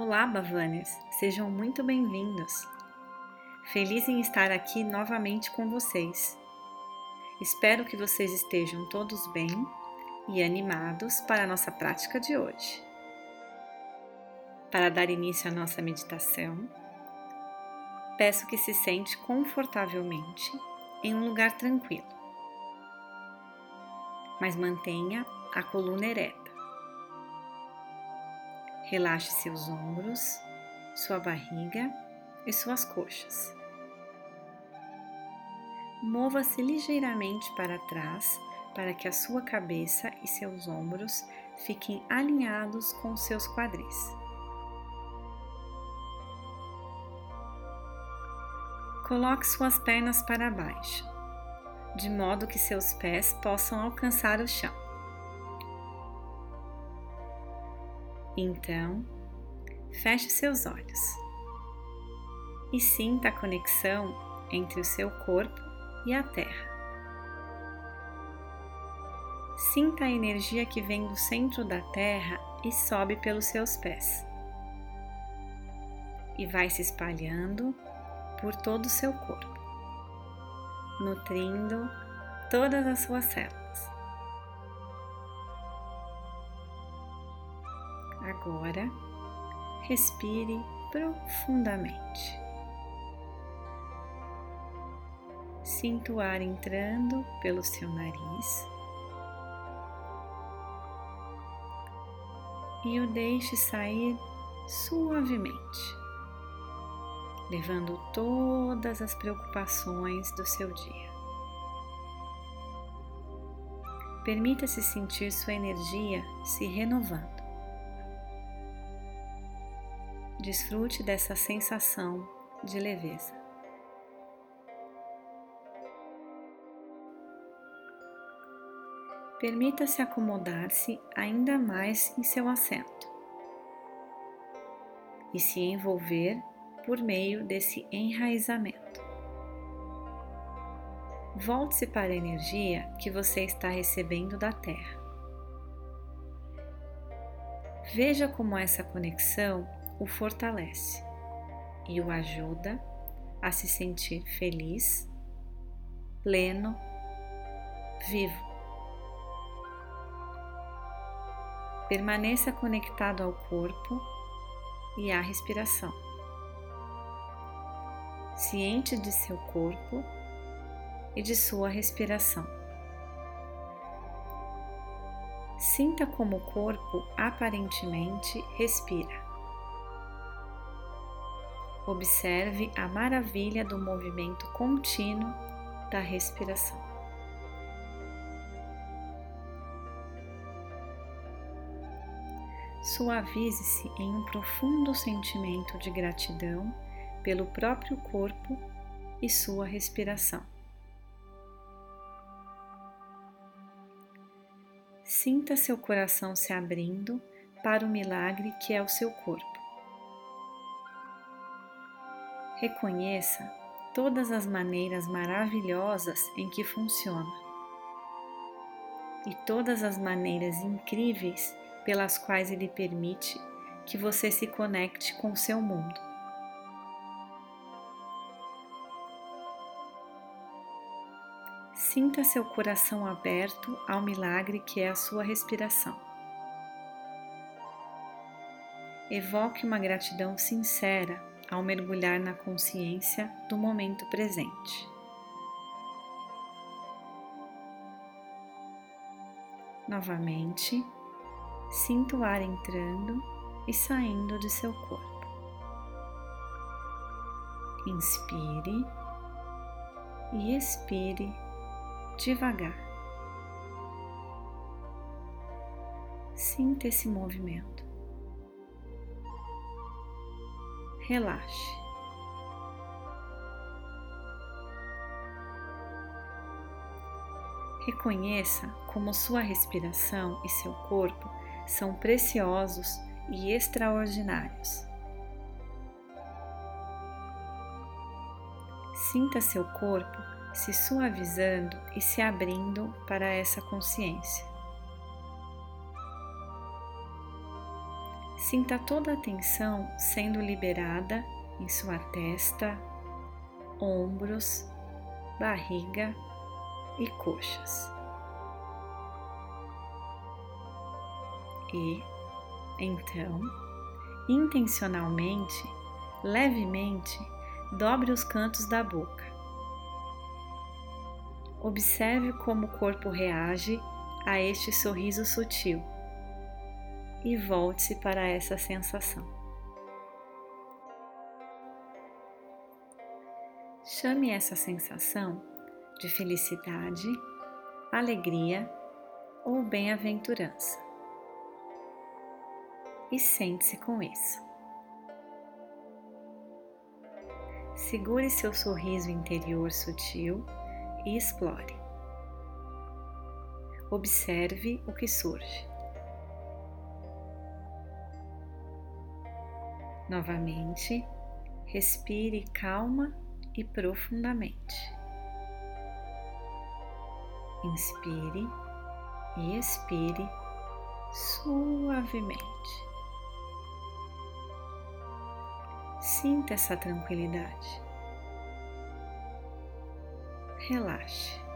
Olá, Bavanes! Sejam muito bem-vindos! Feliz em estar aqui novamente com vocês. Espero que vocês estejam todos bem e animados para a nossa prática de hoje. Para dar início à nossa meditação, peço que se sente confortavelmente em um lugar tranquilo, mas mantenha a coluna ereta. Relaxe seus ombros, sua barriga e suas coxas. Mova-se ligeiramente para trás para que a sua cabeça e seus ombros fiquem alinhados com seus quadris. Coloque suas pernas para baixo, de modo que seus pés possam alcançar o chão. Então, feche seus olhos e sinta a conexão entre o seu corpo e a terra. Sinta a energia que vem do centro da terra e sobe pelos seus pés. E vai se espalhando por todo o seu corpo, nutrindo todas as suas células. Agora, respire profundamente. Sinta o ar entrando pelo seu nariz e o deixe sair suavemente, levando todas as preocupações do seu dia. Permita-se sentir sua energia se renovando. Desfrute dessa sensação de leveza. Permita-se acomodar-se ainda mais em seu assento e se envolver por meio desse enraizamento. Volte-se para a energia que você está recebendo da Terra. Veja como essa conexão o fortalece e o ajuda a se sentir feliz, pleno, vivo. Permaneça conectado ao corpo e à respiração. Ciente de seu corpo e de sua respiração. Sinta como o corpo aparentemente respira. Observe a maravilha do movimento contínuo da respiração. Suavize-se em um profundo sentimento de gratidão pelo próprio corpo e sua respiração. Sinta seu coração se abrindo para o milagre que é o seu corpo. Reconheça todas as maneiras maravilhosas em que funciona e todas as maneiras incríveis pelas quais ele permite que você se conecte com seu mundo. Sinta seu coração aberto ao milagre que é a sua respiração. Evoque uma gratidão sincera ao mergulhar na consciência do momento presente. Novamente, sinta o ar entrando e saindo de seu corpo. Inspire e expire devagar. Sinta esse movimento. Relaxe. Reconheça como sua respiração e seu corpo são preciosos e extraordinários. Sinta seu corpo se suavizando e se abrindo para essa consciência. Sinta toda a tensão sendo liberada em sua testa, ombros, barriga e coxas. E, então, intencionalmente, levemente, dobre os cantos da boca. Observe como o corpo reage a este sorriso sutil e volte-se para essa sensação. Chame essa sensação de felicidade, alegria ou bem-aventurança e sente-se com isso. Segure seu sorriso interior sutil e explore. Observe o que surge. Novamente, respire calma e profundamente. Inspire e expire suavemente. Sinta essa tranquilidade. Relaxe.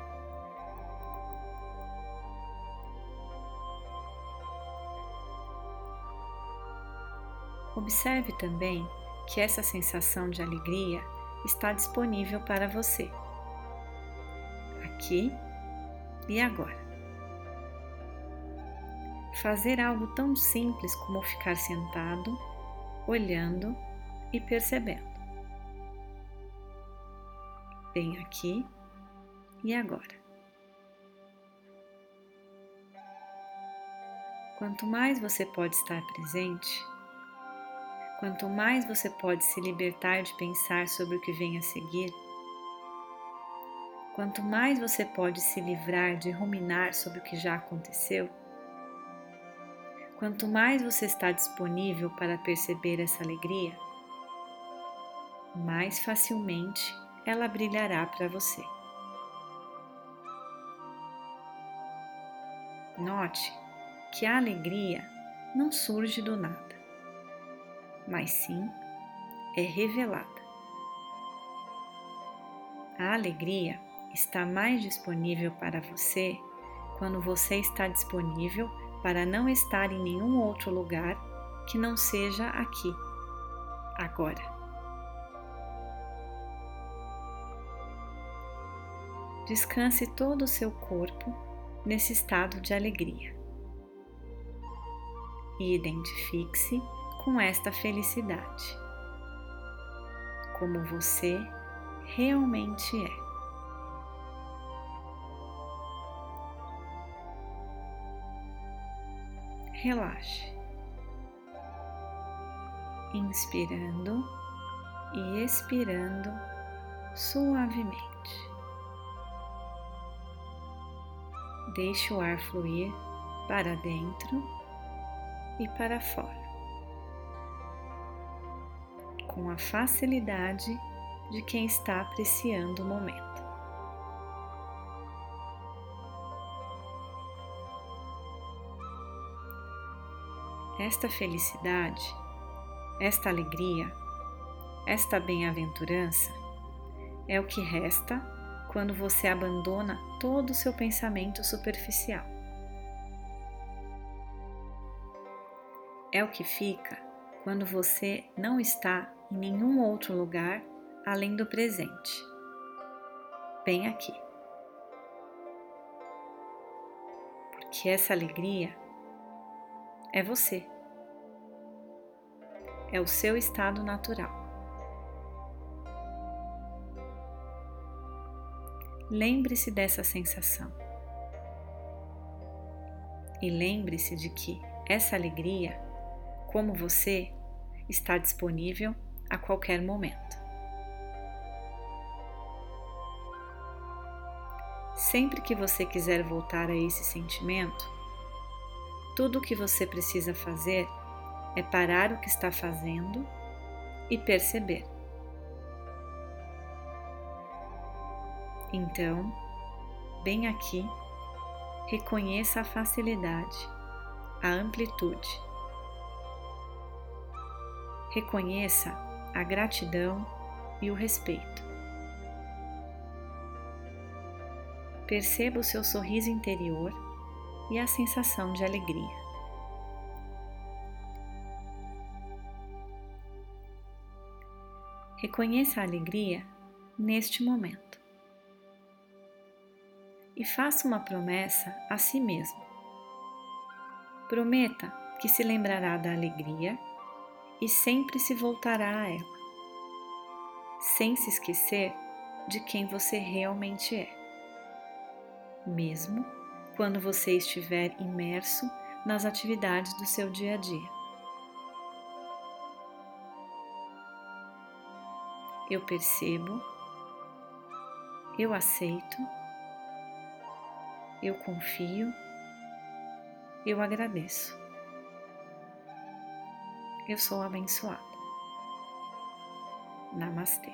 Observe também que essa sensação de alegria está disponível para você, aqui e agora. Fazer algo tão simples como ficar sentado, olhando e percebendo. Bem aqui e agora. Quanto mais você pode estar presente, quanto mais você pode se libertar de pensar sobre o que vem a seguir, quanto mais você pode se livrar de ruminar sobre o que já aconteceu, quanto mais você está disponível para perceber essa alegria, mais facilmente ela brilhará para você. Note que a alegria não surge do nada mas sim é revelada. A alegria está mais disponível para você quando você está disponível para não estar em nenhum outro lugar que não seja aqui, agora. Descanse todo o seu corpo nesse estado de alegria e identifique-se com esta felicidade, como você realmente é. Relaxe, inspirando e expirando suavemente. Deixe o ar fluir para dentro e para fora com a facilidade de quem está apreciando o momento. Esta felicidade, esta alegria, esta bem-aventurança é o que resta quando você abandona todo o seu pensamento superficial. É o que fica quando você não está em nenhum outro lugar além do presente. Bem aqui. Porque essa alegria é você. É o seu estado natural. Lembre-se dessa sensação. E lembre-se de que essa alegria, como você, está disponível a qualquer momento. Sempre que você quiser voltar a esse sentimento, tudo o que você precisa fazer é parar o que está fazendo e perceber. Então, bem aqui, reconheça a facilidade, a amplitude Reconheça a gratidão e o respeito. Perceba o seu sorriso interior e a sensação de alegria. Reconheça a alegria neste momento e faça uma promessa a si mesmo. Prometa que se lembrará da alegria e sempre se voltará a ela, sem se esquecer de quem você realmente é, mesmo quando você estiver imerso nas atividades do seu dia a dia. Eu percebo, eu aceito, eu confio, eu agradeço. Eu sou abençoada. Namastê.